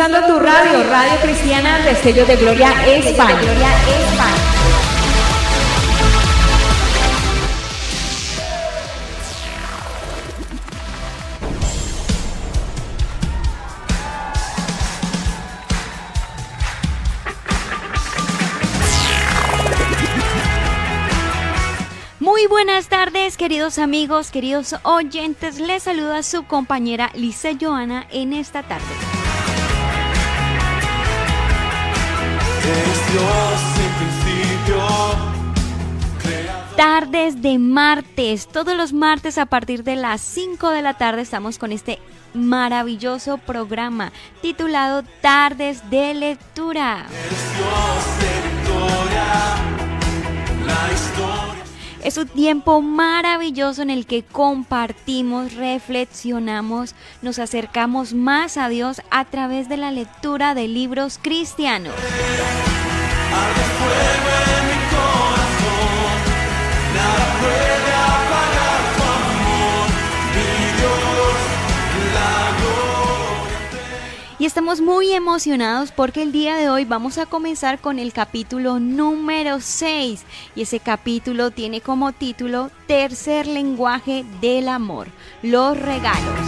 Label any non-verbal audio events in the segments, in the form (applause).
Sintonizando tu radio, Radio Cristiana Destello de Gloria España. Muy buenas tardes, queridos amigos, queridos oyentes. Les saluda su compañera Lice Joana en esta tarde. Tardes de martes, todos los martes a partir de las 5 de la tarde estamos con este maravilloso programa titulado Tardes de Lectura. Es un tiempo maravilloso en el que compartimos, reflexionamos, nos acercamos más a Dios a través de la lectura de libros cristianos. Y estamos muy emocionados porque el día de hoy vamos a comenzar con el capítulo número 6 y ese capítulo tiene como título Tercer lenguaje del amor, los regalos.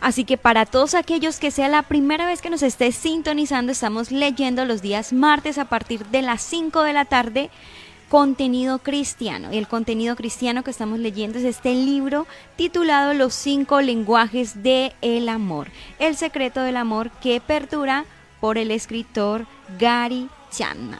Así que para todos aquellos que sea la primera vez que nos esté sintonizando, estamos leyendo los días martes a partir de las 5 de la tarde contenido cristiano. Y el contenido cristiano que estamos leyendo es este libro titulado Los cinco lenguajes del el amor. El secreto del amor que perdura por el escritor Gary Chapman.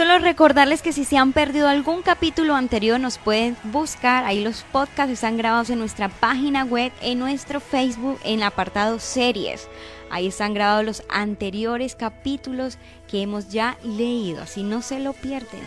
Solo recordarles que si se han perdido algún capítulo anterior nos pueden buscar, ahí los podcasts están grabados en nuestra página web, en nuestro Facebook, en el apartado series. Ahí están grabados los anteriores capítulos que hemos ya leído, así no se lo pierden.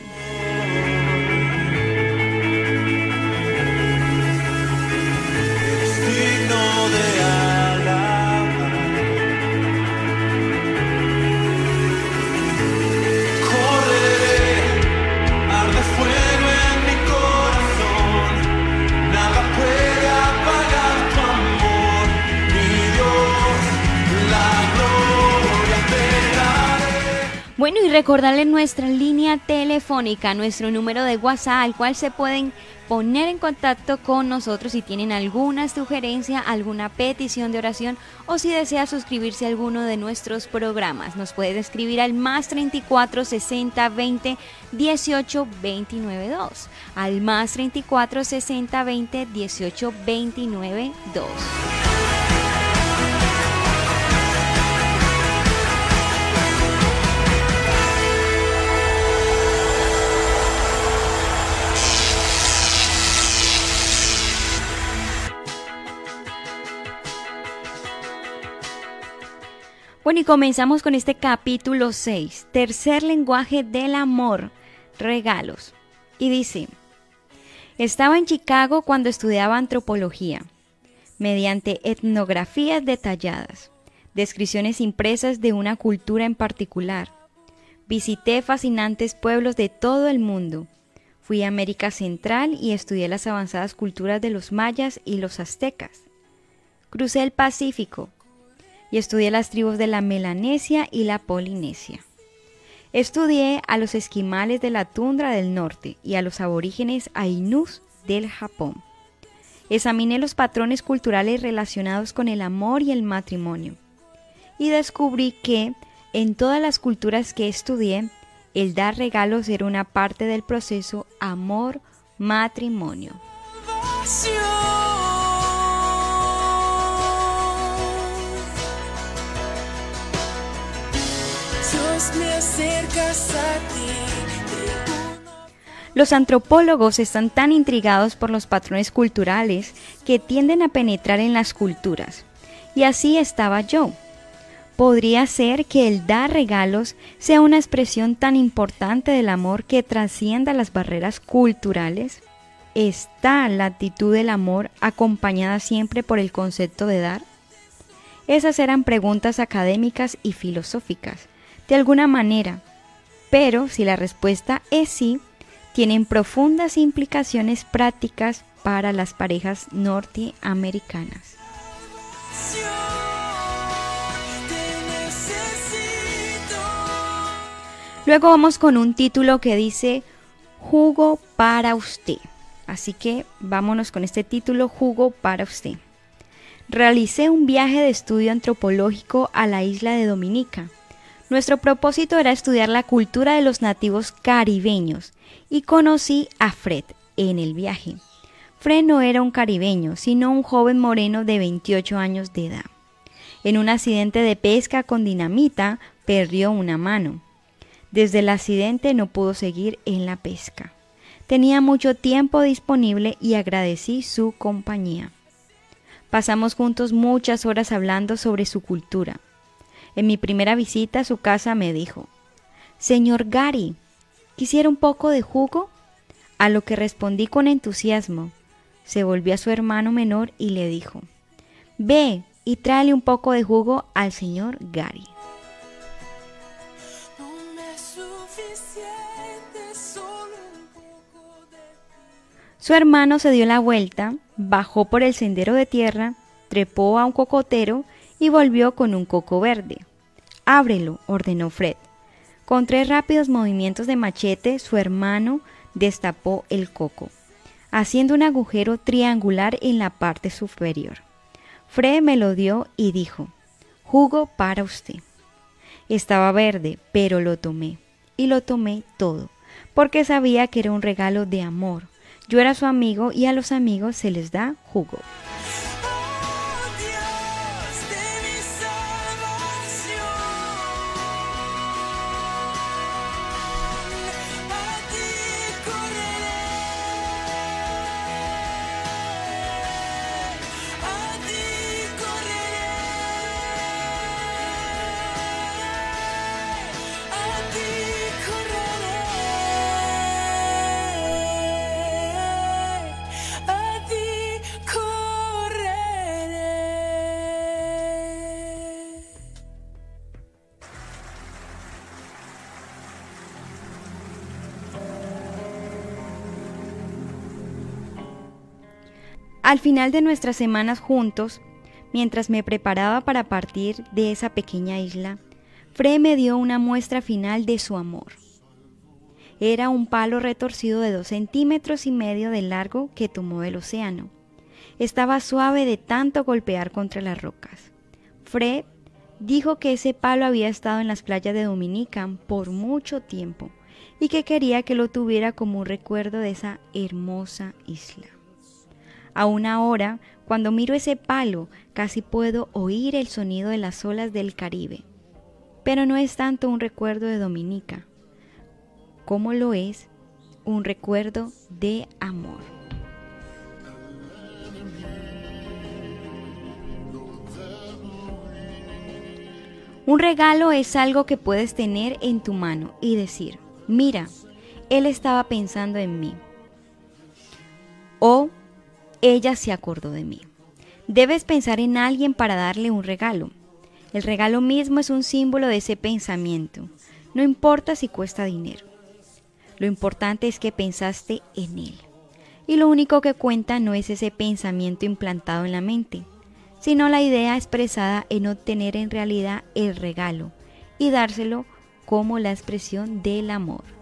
Bueno, y recordarles nuestra línea telefónica, nuestro número de WhatsApp, al cual se pueden poner en contacto con nosotros si tienen alguna sugerencia, alguna petición de oración o si desea suscribirse a alguno de nuestros programas. Nos puede escribir al más 34 60 20 18 29 2. Al más 34 60 20 18 29 2. Bueno, y comenzamos con este capítulo 6, tercer lenguaje del amor, regalos. Y dice, estaba en Chicago cuando estudiaba antropología, mediante etnografías detalladas, descripciones impresas de una cultura en particular. Visité fascinantes pueblos de todo el mundo. Fui a América Central y estudié las avanzadas culturas de los mayas y los aztecas. Crucé el Pacífico, y estudié las tribus de la Melanesia y la Polinesia. Estudié a los esquimales de la tundra del norte y a los aborígenes ainús del Japón. Examiné los patrones culturales relacionados con el amor y el matrimonio. Y descubrí que, en todas las culturas que estudié, el dar regalos era una parte del proceso amor-matrimonio. Los antropólogos están tan intrigados por los patrones culturales que tienden a penetrar en las culturas. Y así estaba yo. podría ser que el dar regalos sea una expresión tan importante del amor que trascienda las barreras culturales. ¿Está la actitud del amor acompañada siempre por el concepto de dar? Esas eran preguntas académicas y filosóficas, de alguna manera, pero si la respuesta es sí, tienen profundas implicaciones prácticas para las parejas norteamericanas. Luego vamos con un título que dice Jugo para usted. Así que vámonos con este título, Jugo para usted. Realicé un viaje de estudio antropológico a la isla de Dominica. Nuestro propósito era estudiar la cultura de los nativos caribeños y conocí a Fred en el viaje. Fred no era un caribeño, sino un joven moreno de 28 años de edad. En un accidente de pesca con dinamita perdió una mano. Desde el accidente no pudo seguir en la pesca. Tenía mucho tiempo disponible y agradecí su compañía. Pasamos juntos muchas horas hablando sobre su cultura. En mi primera visita a su casa me dijo, Señor Gary, ¿quisiera un poco de jugo? A lo que respondí con entusiasmo. Se volvió a su hermano menor y le dijo, Ve y tráele un poco de jugo al señor Gary. Su hermano se dio la vuelta, bajó por el sendero de tierra, trepó a un cocotero y volvió con un coco verde. Ábrelo, ordenó Fred. Con tres rápidos movimientos de machete, su hermano destapó el coco, haciendo un agujero triangular en la parte superior. Fred me lo dio y dijo, jugo para usted. Estaba verde, pero lo tomé, y lo tomé todo, porque sabía que era un regalo de amor, yo era su amigo y a los amigos se les da jugo. Al final de nuestras semanas juntos, mientras me preparaba para partir de esa pequeña isla, Fred me dio una muestra final de su amor. Era un palo retorcido de dos centímetros y medio de largo que tomó del océano. Estaba suave de tanto golpear contra las rocas. Fred dijo que ese palo había estado en las playas de Dominica por mucho tiempo y que quería que lo tuviera como un recuerdo de esa hermosa isla. Aún ahora, cuando miro ese palo, casi puedo oír el sonido de las olas del Caribe. Pero no es tanto un recuerdo de Dominica, como lo es un recuerdo de amor. Un regalo es algo que puedes tener en tu mano y decir, mira, él estaba pensando en mí. O ella se acordó de mí. Debes pensar en alguien para darle un regalo. El regalo mismo es un símbolo de ese pensamiento. No importa si cuesta dinero. Lo importante es que pensaste en él. Y lo único que cuenta no es ese pensamiento implantado en la mente, sino la idea expresada en obtener en realidad el regalo y dárselo como la expresión del amor.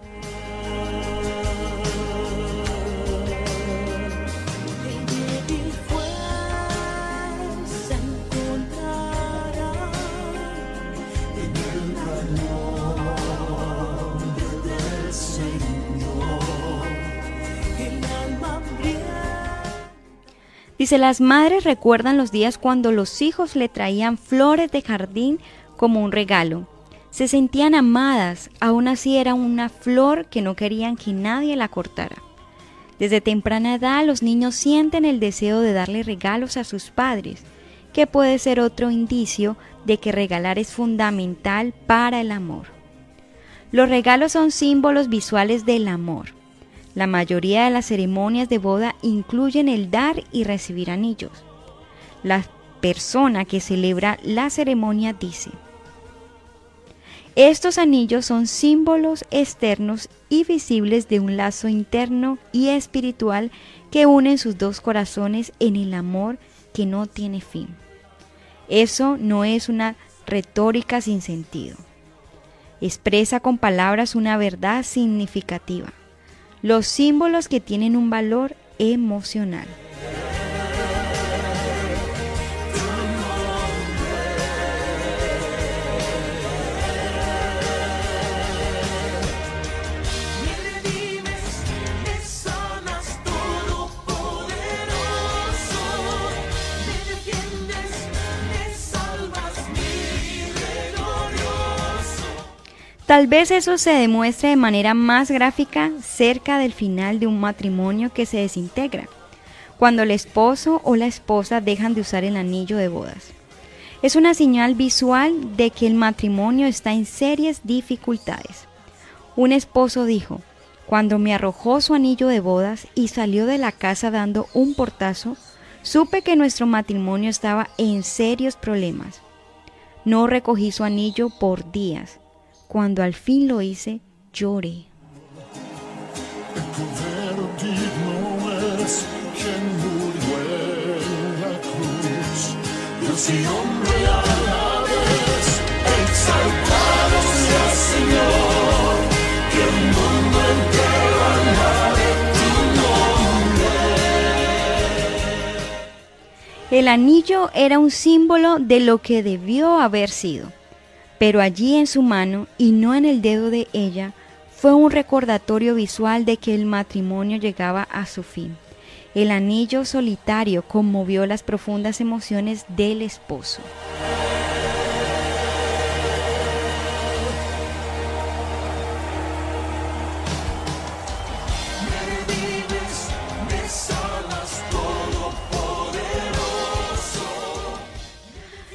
Las madres recuerdan los días cuando los hijos le traían flores de jardín como un regalo. Se sentían amadas, aún así era una flor que no querían que nadie la cortara. Desde temprana edad los niños sienten el deseo de darle regalos a sus padres que puede ser otro indicio de que regalar es fundamental para el amor. Los regalos son símbolos visuales del amor. La mayoría de las ceremonias de boda incluyen el dar y recibir anillos. La persona que celebra la ceremonia dice, estos anillos son símbolos externos y visibles de un lazo interno y espiritual que unen sus dos corazones en el amor que no tiene fin. Eso no es una retórica sin sentido. Expresa con palabras una verdad significativa. Los símbolos que tienen un valor emocional. Tal vez eso se demuestre de manera más gráfica cerca del final de un matrimonio que se desintegra, cuando el esposo o la esposa dejan de usar el anillo de bodas. Es una señal visual de que el matrimonio está en serias dificultades. Un esposo dijo, cuando me arrojó su anillo de bodas y salió de la casa dando un portazo, supe que nuestro matrimonio estaba en serios problemas. No recogí su anillo por días cuando al fin lo hice, lloré. El anillo era un símbolo de lo que debió haber sido pero allí en su mano y no en el dedo de ella fue un recordatorio visual de que el matrimonio llegaba a su fin. El anillo solitario conmovió las profundas emociones del esposo.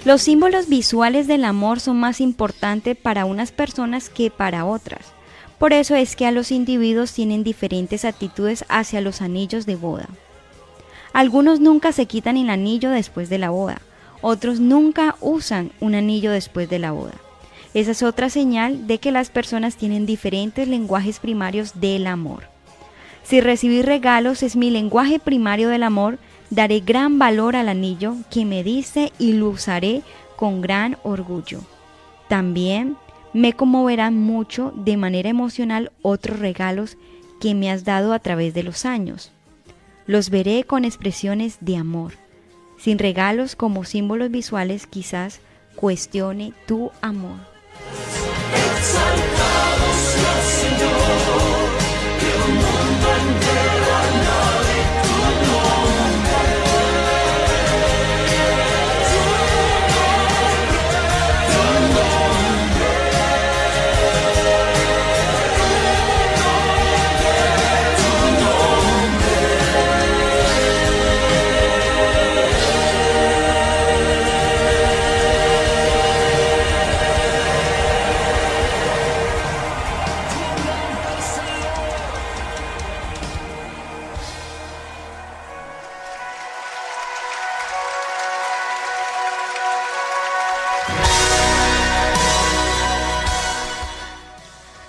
Los símbolos visuales del amor son más importantes para unas personas que para otras. Por eso es que a los individuos tienen diferentes actitudes hacia los anillos de boda. Algunos nunca se quitan el anillo después de la boda, otros nunca usan un anillo después de la boda. Esa es otra señal de que las personas tienen diferentes lenguajes primarios del amor. Si recibir regalos es mi lenguaje primario del amor, Daré gran valor al anillo que me diste y lo usaré con gran orgullo. También me conmoverán mucho de manera emocional otros regalos que me has dado a través de los años. Los veré con expresiones de amor. Sin regalos como símbolos visuales quizás cuestione tu amor.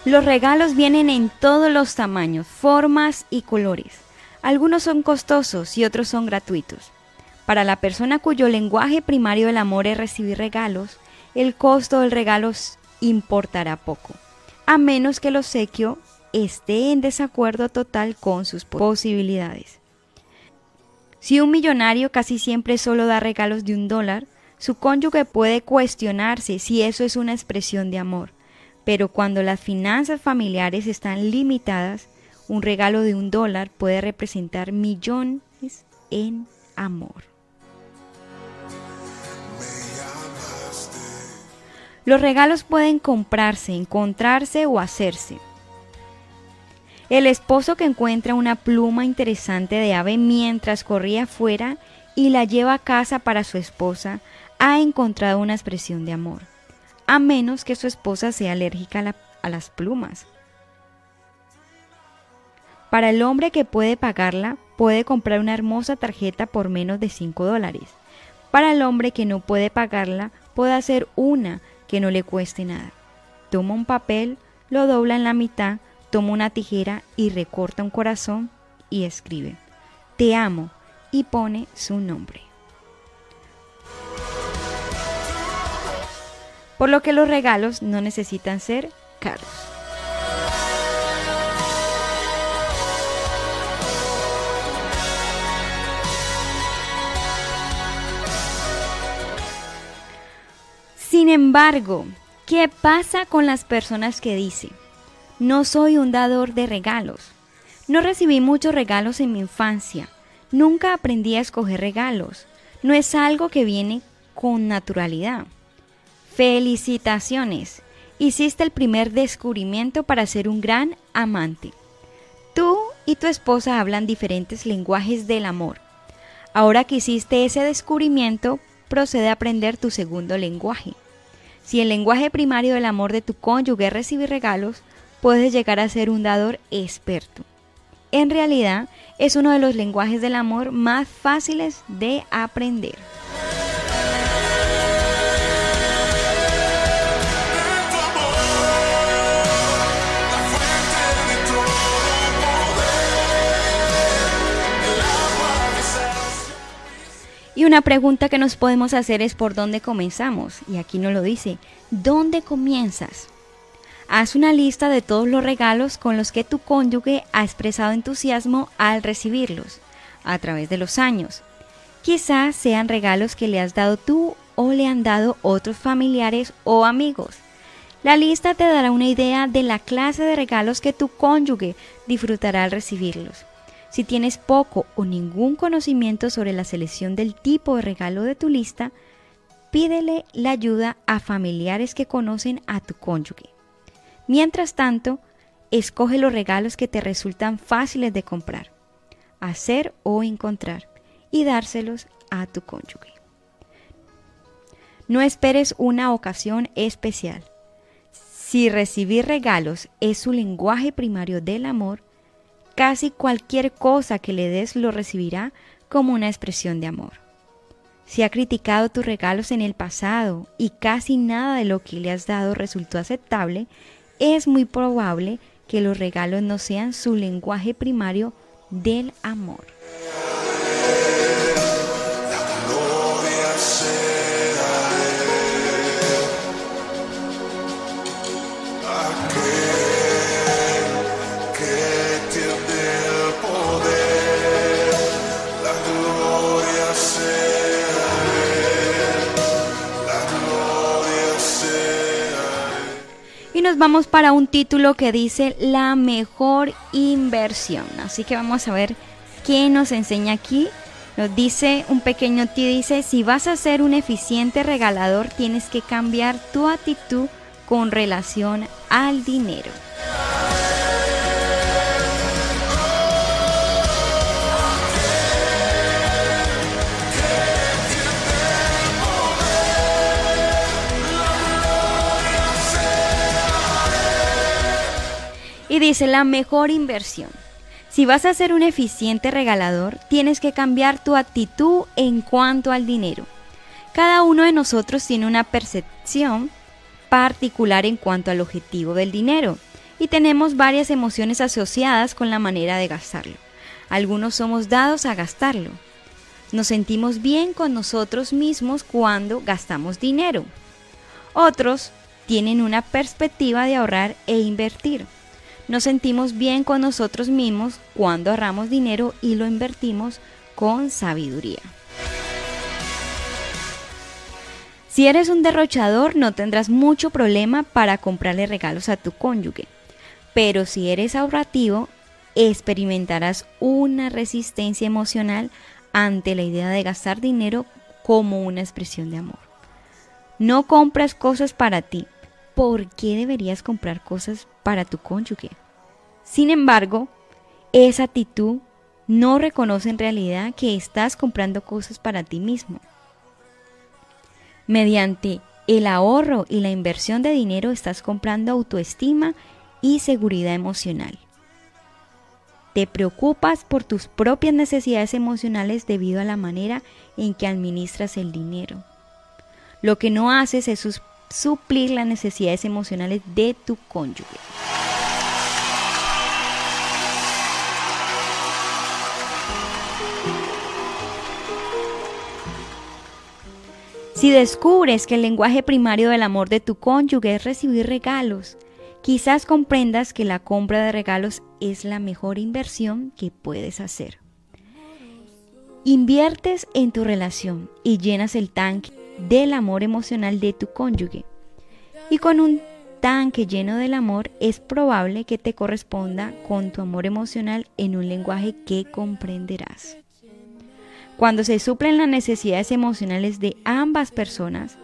Los regalos vienen en todos los tamaños, formas y colores. Algunos son costosos y otros son gratuitos. Para la persona cuyo lenguaje primario del amor es recibir regalos, el costo del regalo importará poco, a menos que el obsequio esté en desacuerdo total con sus posibilidades. Si un millonario casi siempre solo da regalos de un dólar, su cónyuge puede cuestionarse si eso es una expresión de amor pero cuando las finanzas familiares están limitadas, un regalo de un dólar puede representar millones en amor. Los regalos pueden comprarse, encontrarse o hacerse. El esposo que encuentra una pluma interesante de ave mientras corría afuera y la lleva a casa para su esposa, ha encontrado una expresión de amor, a menos que su esposa sea alérgica a, las plumas. Para el hombre que puede pagarla, puede comprar una hermosa tarjeta por menos de 5 dólares. Para el hombre que no puede pagarla, puede hacer una que no le cueste nada. Toma un papel, lo dobla en la mitad, toma una tijera y recorta un corazón y escribe, Te amo, y pone su nombre. Por lo que los regalos no necesitan ser caros. Sin embargo, ¿qué pasa con las personas que dicen, no soy un dador de regalos? No recibí muchos regalos en mi infancia. Nunca aprendí a escoger regalos. No es algo que viene con naturalidad. Felicitaciones. Hiciste el primer descubrimiento para ser un gran amante. Tú y tu esposa hablan diferentes lenguajes del amor. Ahora que hiciste ese descubrimiento, procede a aprender tu segundo lenguaje. Si el lenguaje primario del amor de tu cónyuge es recibir regalos, puedes llegar a ser un dador experto. En realidad, es uno de los lenguajes del amor más fáciles de aprender. Y una pregunta que nos podemos hacer es por dónde comenzamos. Y aquí nos lo dice, ¿dónde comienzas? Haz una lista de todos los regalos con los que tu cónyuge ha expresado entusiasmo al recibirlos a través de los años. Quizás sean regalos que le has dado tú o le han dado otros familiares o amigos. La lista te dará una idea de la clase de regalos que tu cónyuge disfrutará al recibirlos. Si tienes poco o ningún conocimiento sobre la selección del tipo de regalo de tu lista, pídele la ayuda a familiares que conocen a tu cónyuge. Mientras tanto, escoge los regalos que te resultan fáciles de comprar, hacer o encontrar y dárselos a tu cónyuge. No esperes una ocasión especial. Si recibir regalos es su lenguaje primario del amor, Casi cualquier cosa que le des lo recibirá como una expresión de amor. Si ha criticado tus regalos en el pasado y casi nada de lo que le has dado resultó aceptable, es muy probable que los regalos no sean su lenguaje primario del amor. Nos vamos para un título que dice la mejor inversión. Así que vamos a ver qué nos enseña aquí. Nos dice un pequeño tío, dice, si vas a ser un eficiente regalador, tienes que cambiar tu actitud con relación al dinero. Y dice la mejor inversión. Si vas a ser un eficiente regalador, tienes que cambiar tu actitud en cuanto al dinero. Cada uno de nosotros tiene una percepción particular en cuanto al objetivo del dinero y tenemos varias emociones asociadas con la manera de gastarlo. Algunos somos dados a gastarlo. Nos sentimos bien con nosotros mismos cuando gastamos dinero. Otros tienen una perspectiva de ahorrar e invertir. Nos sentimos bien con nosotros mismos cuando ahorramos dinero y lo invertimos con sabiduría. Si eres un derrochador no tendrás mucho problema para comprarle regalos a tu cónyuge, pero si eres ahorrativo experimentarás una resistencia emocional ante la idea de gastar dinero como una expresión de amor. No compras cosas para ti, ¿por qué deberías comprar cosas para tu cónyuge? Sin embargo, esa actitud no reconoce en realidad que estás comprando cosas para ti mismo. Mediante el ahorro y la inversión de dinero estás comprando autoestima y seguridad emocional. Te preocupas por tus propias necesidades emocionales debido a la manera en que administras el dinero. Lo que no haces es suplir las necesidades emocionales de tu cónyuge. Si descubres que el lenguaje primario del amor de tu cónyuge es recibir regalos, quizás comprendas que la compra de regalos es la mejor inversión que puedes hacer. Inviertes en tu relación y llenas el tanque del amor emocional de tu cónyuge. Y con un tanque lleno del amor es probable que te corresponda con tu amor emocional en un lenguaje que comprenderás. Cuando se suplen las necesidades emocionales de ambas personas,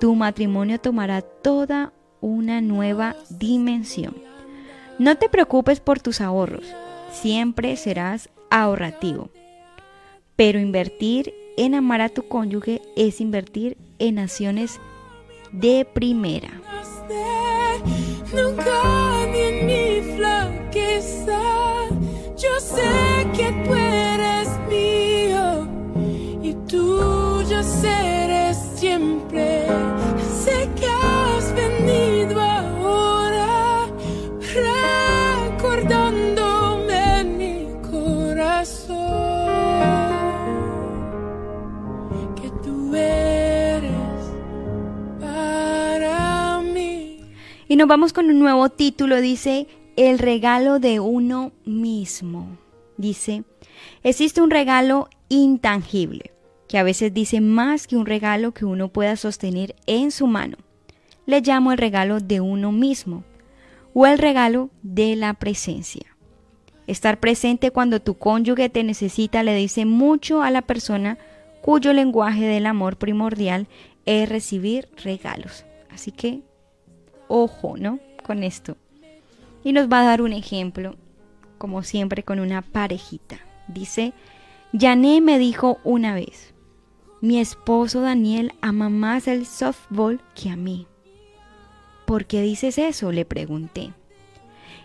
tu matrimonio tomará toda una nueva dimensión. No te preocupes por tus ahorros, siempre serás ahorrativo. Pero invertir en amar a tu cónyuge es invertir en acciones de primera. Yo sé que tú eres serás siempre. Y nos vamos con un nuevo título, dice El regalo de uno mismo. Dice, existe un regalo intangible que a veces dice más que un regalo que uno pueda sostener en su mano. Le llamo el regalo de uno mismo o el regalo de la presencia. Estar presente cuando tu cónyuge te necesita le dice mucho a la persona cuyo lenguaje del amor primordial es recibir regalos. Así que, ojo, ¿no? Con esto. Y nos va a dar un ejemplo, como siempre, con una parejita. Dice, Yané me dijo una vez, mi esposo Daniel ama más el softball que a mí. ¿Por qué dices eso? le pregunté.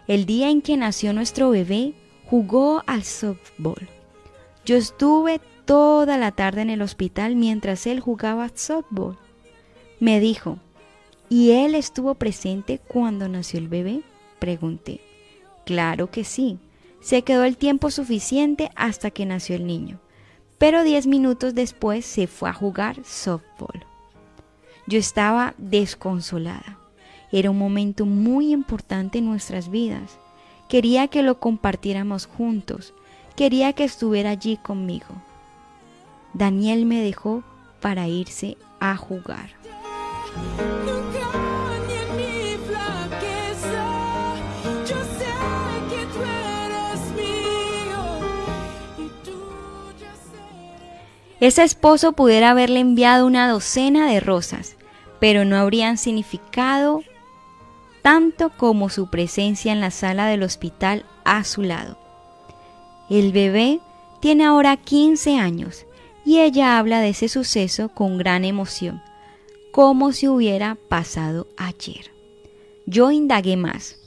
El día en que nació nuestro bebé, jugó al softball. Yo estuve toda la tarde en el hospital mientras él jugaba softball. Me dijo, ¿y él estuvo presente cuando nació el bebé? Pregunté. Claro que sí. Se quedó el tiempo suficiente hasta que nació el niño pero 10 minutos después se fue a jugar softball. Yo estaba desconsolada. Era un momento muy importante en nuestras vidas. Quería que lo compartiéramos juntos. Quería que estuviera allí conmigo. Daniel me dejó para irse a jugar. Ese esposo pudiera haberle enviado una docena de rosas, pero no habrían significado tanto como su presencia en la sala del hospital a su lado. El bebé tiene ahora 15 años y ella habla de ese suceso con gran emoción, como si hubiera pasado ayer. Yo indagué más.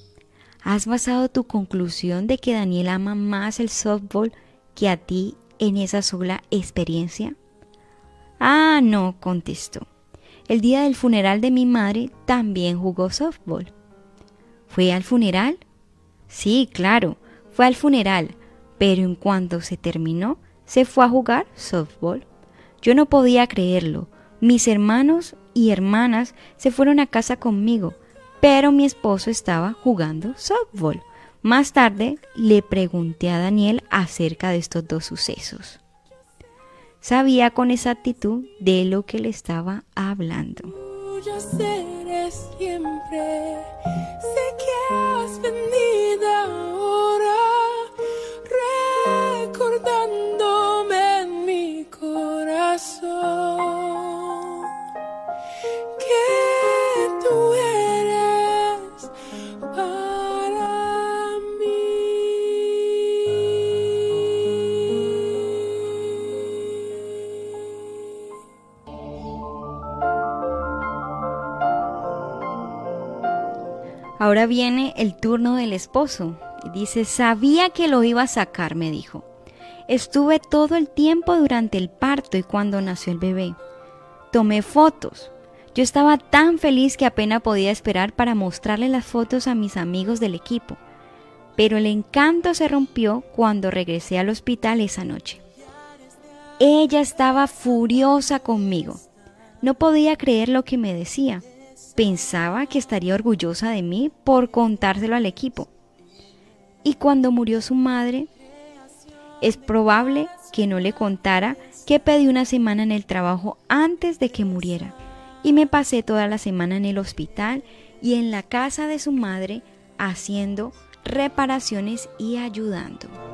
¿Has basado tu conclusión de que Daniel ama más el softball que a ti en esa sola experiencia? Ah, no, contestó. El día del funeral de mi madre también jugó softball. ¿Fue al funeral? Sí, claro, fue al funeral, pero en cuanto se terminó, se fue a jugar softball. Yo no podía creerlo. Mis hermanos y hermanas se fueron a casa conmigo, pero mi esposo estaba jugando softball. Más tarde le pregunté a Daniel acerca de estos dos sucesos. Sabía con exactitud de lo que le estaba hablando. siempre, sé que has Ahora viene el turno del esposo. Dice, sabía que lo iba a sacar, me dijo. Estuve todo el tiempo durante el parto y cuando nació el bebé. Tomé fotos. Yo estaba tan feliz que apenas podía esperar para mostrarle las fotos a mis amigos del equipo. Pero el encanto se rompió cuando regresé al hospital esa noche. Ella estaba furiosa conmigo. No podía creer lo que me decía. Pensaba que estaría orgullosa de mí por contárselo al equipo. Y cuando murió su madre, es probable que no le contara que pedí una semana en el trabajo antes de que muriera. Y me pasé toda la semana en el hospital y en la casa de su madre haciendo reparaciones y ayudando.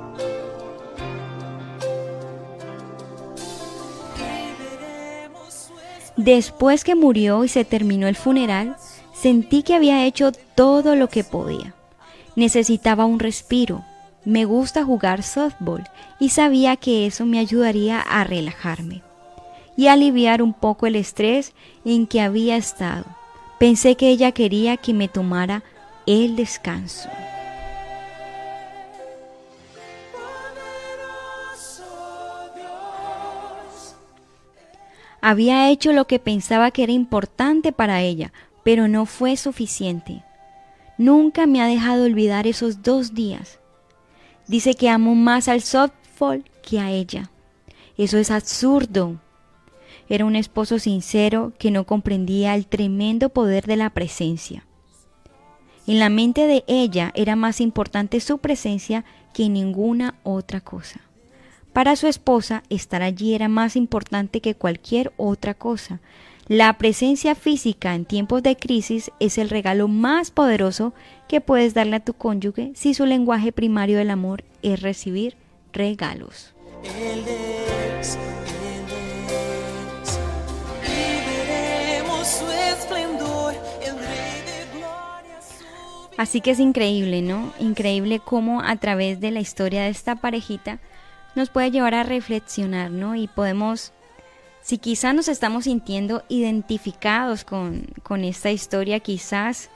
Después que murió y se terminó el funeral, sentí que había hecho todo lo que podía. Necesitaba un respiro. Me gusta jugar softball y sabía que eso me ayudaría a relajarme y aliviar un poco el estrés en que había estado. Pensé que ella quería que me tomara el descanso. Había hecho lo que pensaba que era importante para ella, pero no fue suficiente. Nunca me ha dejado olvidar esos dos días. Dice que amo más al softball que a ella. Eso es absurdo. Era un esposo sincero que no comprendía el tremendo poder de la presencia. En la mente de ella era más importante su presencia que ninguna otra cosa. Para su esposa, estar allí era más importante que cualquier otra cosa. La presencia física en tiempos de crisis es el regalo más poderoso que puedes darle a tu cónyuge si su lenguaje primario del amor es recibir regalos. Así que es increíble, ¿no? Increíble cómo a través de la historia de esta parejita nos puede llevar a reflexionar, ¿no? Y podemos, si quizás nos estamos sintiendo identificados con, con esta historia, quizás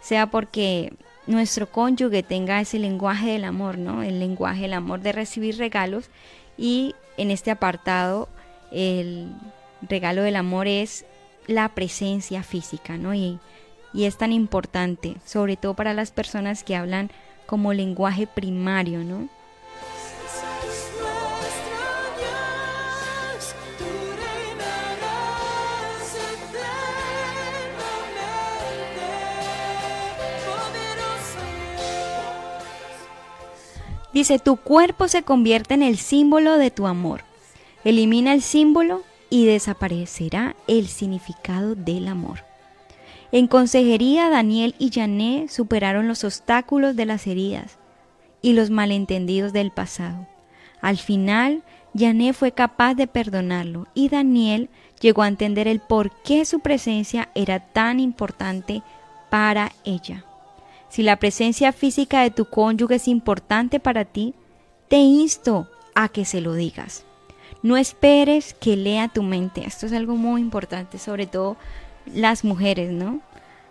sea porque nuestro cónyuge tenga ese lenguaje del amor, ¿no? El lenguaje del amor de recibir regalos y en este apartado el regalo del amor es la presencia física, ¿no? Y, y es tan importante, sobre todo para las personas que hablan como lenguaje primario, ¿no? Dice, tu cuerpo se convierte en el símbolo de tu amor. Elimina el símbolo y desaparecerá el significado del amor. En consejería, Daniel y Jané superaron los obstáculos de las heridas y los malentendidos del pasado. Al final, Jané fue capaz de perdonarlo y Daniel llegó a entender el por qué su presencia era tan importante para ella. Si la presencia física de tu cónyuge es importante para ti, te insto a que se lo digas. No esperes que lea tu mente. Esto es algo muy importante, sobre todo las mujeres, ¿no?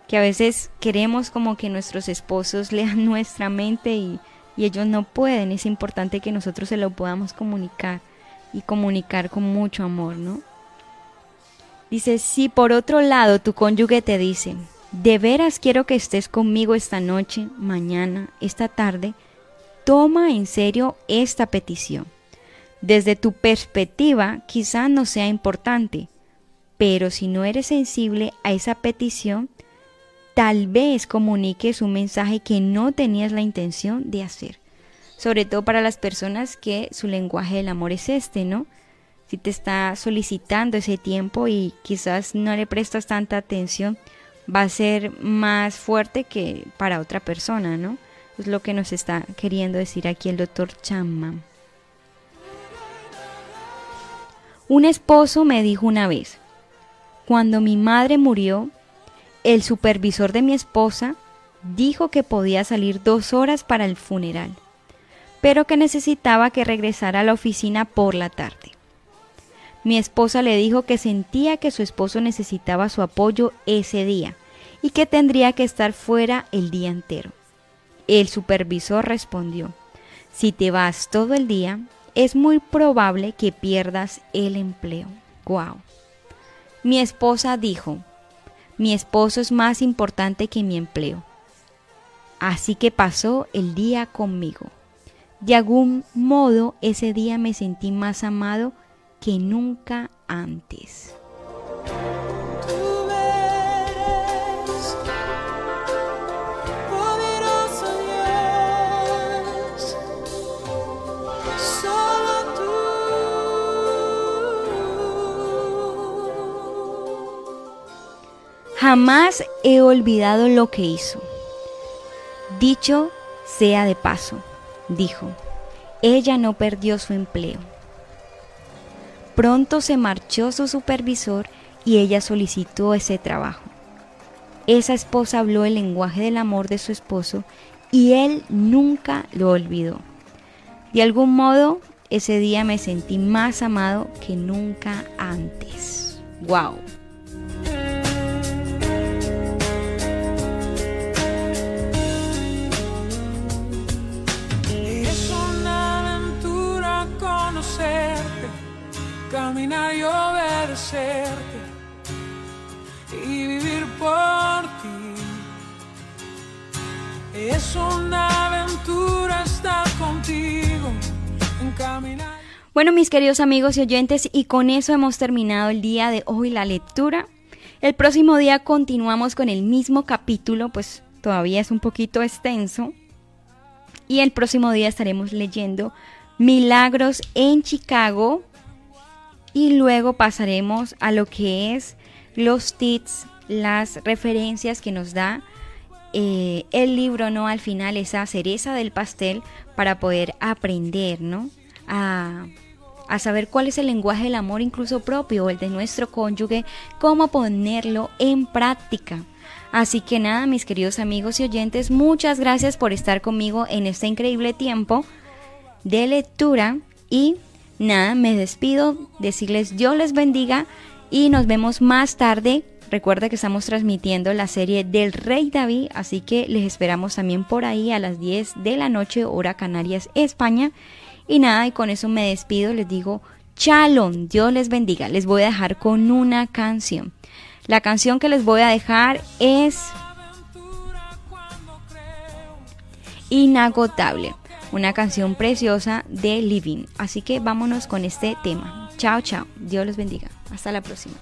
Que a veces queremos como que nuestros esposos (laughs) lean nuestra mente y, y ellos no pueden. Es importante que nosotros se lo podamos comunicar y comunicar con mucho amor, ¿no? Dice, si por otro lado tu cónyuge te dice, de veras quiero que estés conmigo esta noche, mañana, esta tarde, toma en serio esta petición. Desde tu perspectiva quizá no sea importante, pero si no eres sensible a esa petición, tal vez comuniques un mensaje que no tenías la intención de hacer. Sobre todo para las personas que su lenguaje del amor es este, ¿no? Si te está solicitando ese tiempo y quizás no le prestas tanta atención, va a ser más fuerte que para otra persona, ¿no? Es lo que nos está queriendo decir aquí el doctor Chapman. Un esposo me dijo una vez, cuando mi madre murió, el supervisor de mi esposa dijo que podía salir dos horas para el funeral, pero que necesitaba que regresara a la oficina por la tarde. Mi esposa le dijo que sentía que su esposo necesitaba su apoyo ese día y que tendría que estar fuera el día entero. El supervisor respondió, si te vas todo el día, es muy probable que pierdas el empleo. Wow. Mi esposa dijo, mi esposo es más importante que mi empleo. Así que pasó el día conmigo. De algún modo ese día me sentí más amado que nunca antes. Jamás he olvidado lo que hizo. Dicho sea de paso, dijo, ella no perdió su empleo. Pronto se marchó su supervisor y ella solicitó ese trabajo. Esa esposa habló el lenguaje del amor de su esposo y él nunca lo olvidó. De algún modo, ese día me sentí más amado que nunca antes. ¡Wow! Caminar y vivir por ti. Es una aventura estar contigo. Bueno, mis queridos amigos y oyentes, y con eso hemos terminado el día de hoy la lectura. El próximo día continuamos con el mismo capítulo, pues todavía es un poquito extenso. Y el próximo día estaremos leyendo Milagros en Chicago y luego pasaremos a lo que es los tips, las referencias que nos da eh, el libro, ¿no? Al final esa cereza del pastel para poder aprender, ¿no? A, a saber cuál es el lenguaje del amor incluso propio, el de nuestro cónyuge, cómo ponerlo en práctica. Así que nada, mis queridos amigos y oyentes, muchas gracias por estar conmigo en este increíble tiempo de lectura y nada, me despido, decirles Dios les bendiga y nos vemos más tarde. Recuerda que estamos transmitiendo la serie del Rey David, así que les esperamos también por ahí a las 10 de la noche, hora Canarias, España. Y nada, y con eso me despido, les digo, Shalom, Dios les bendiga. Les voy a dejar con una canción. La canción que les voy a dejar es Inagotable una canción preciosa de Living. Así que vámonos con este tema. Chao, chao. Dios los bendiga. Hasta la próxima.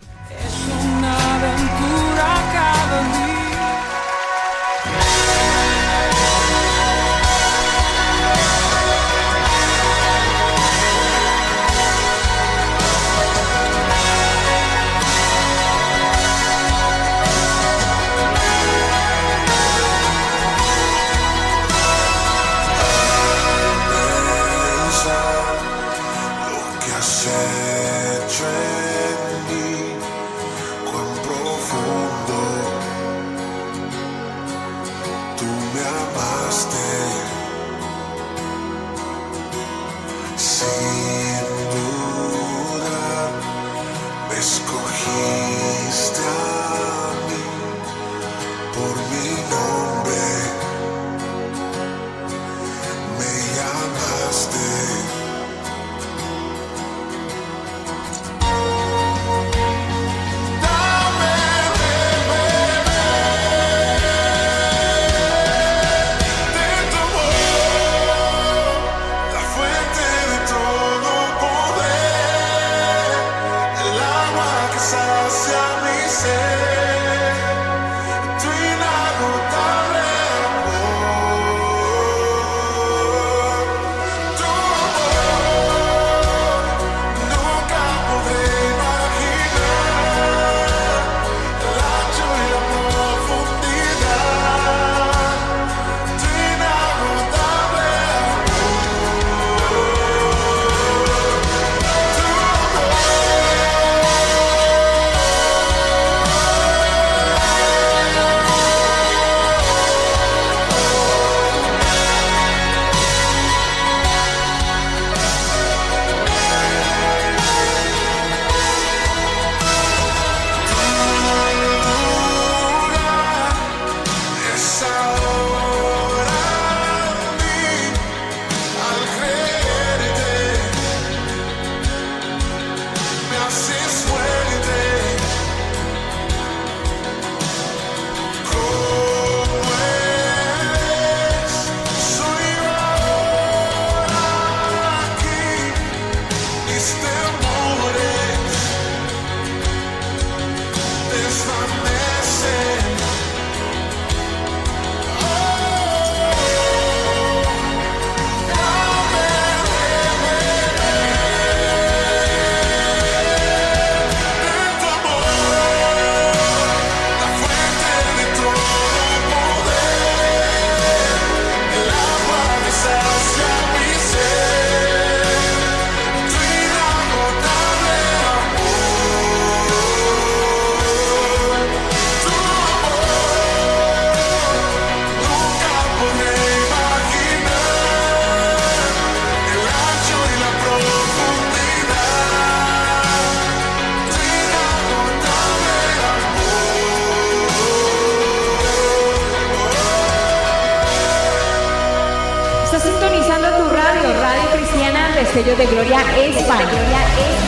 Destellos de Gloria España.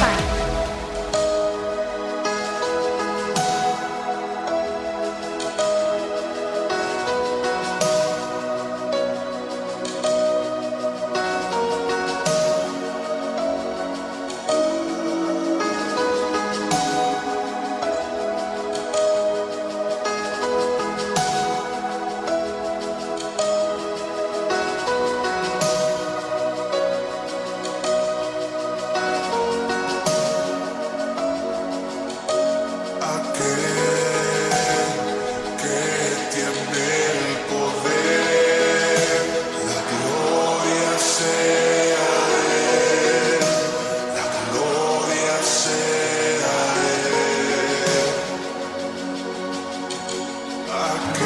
как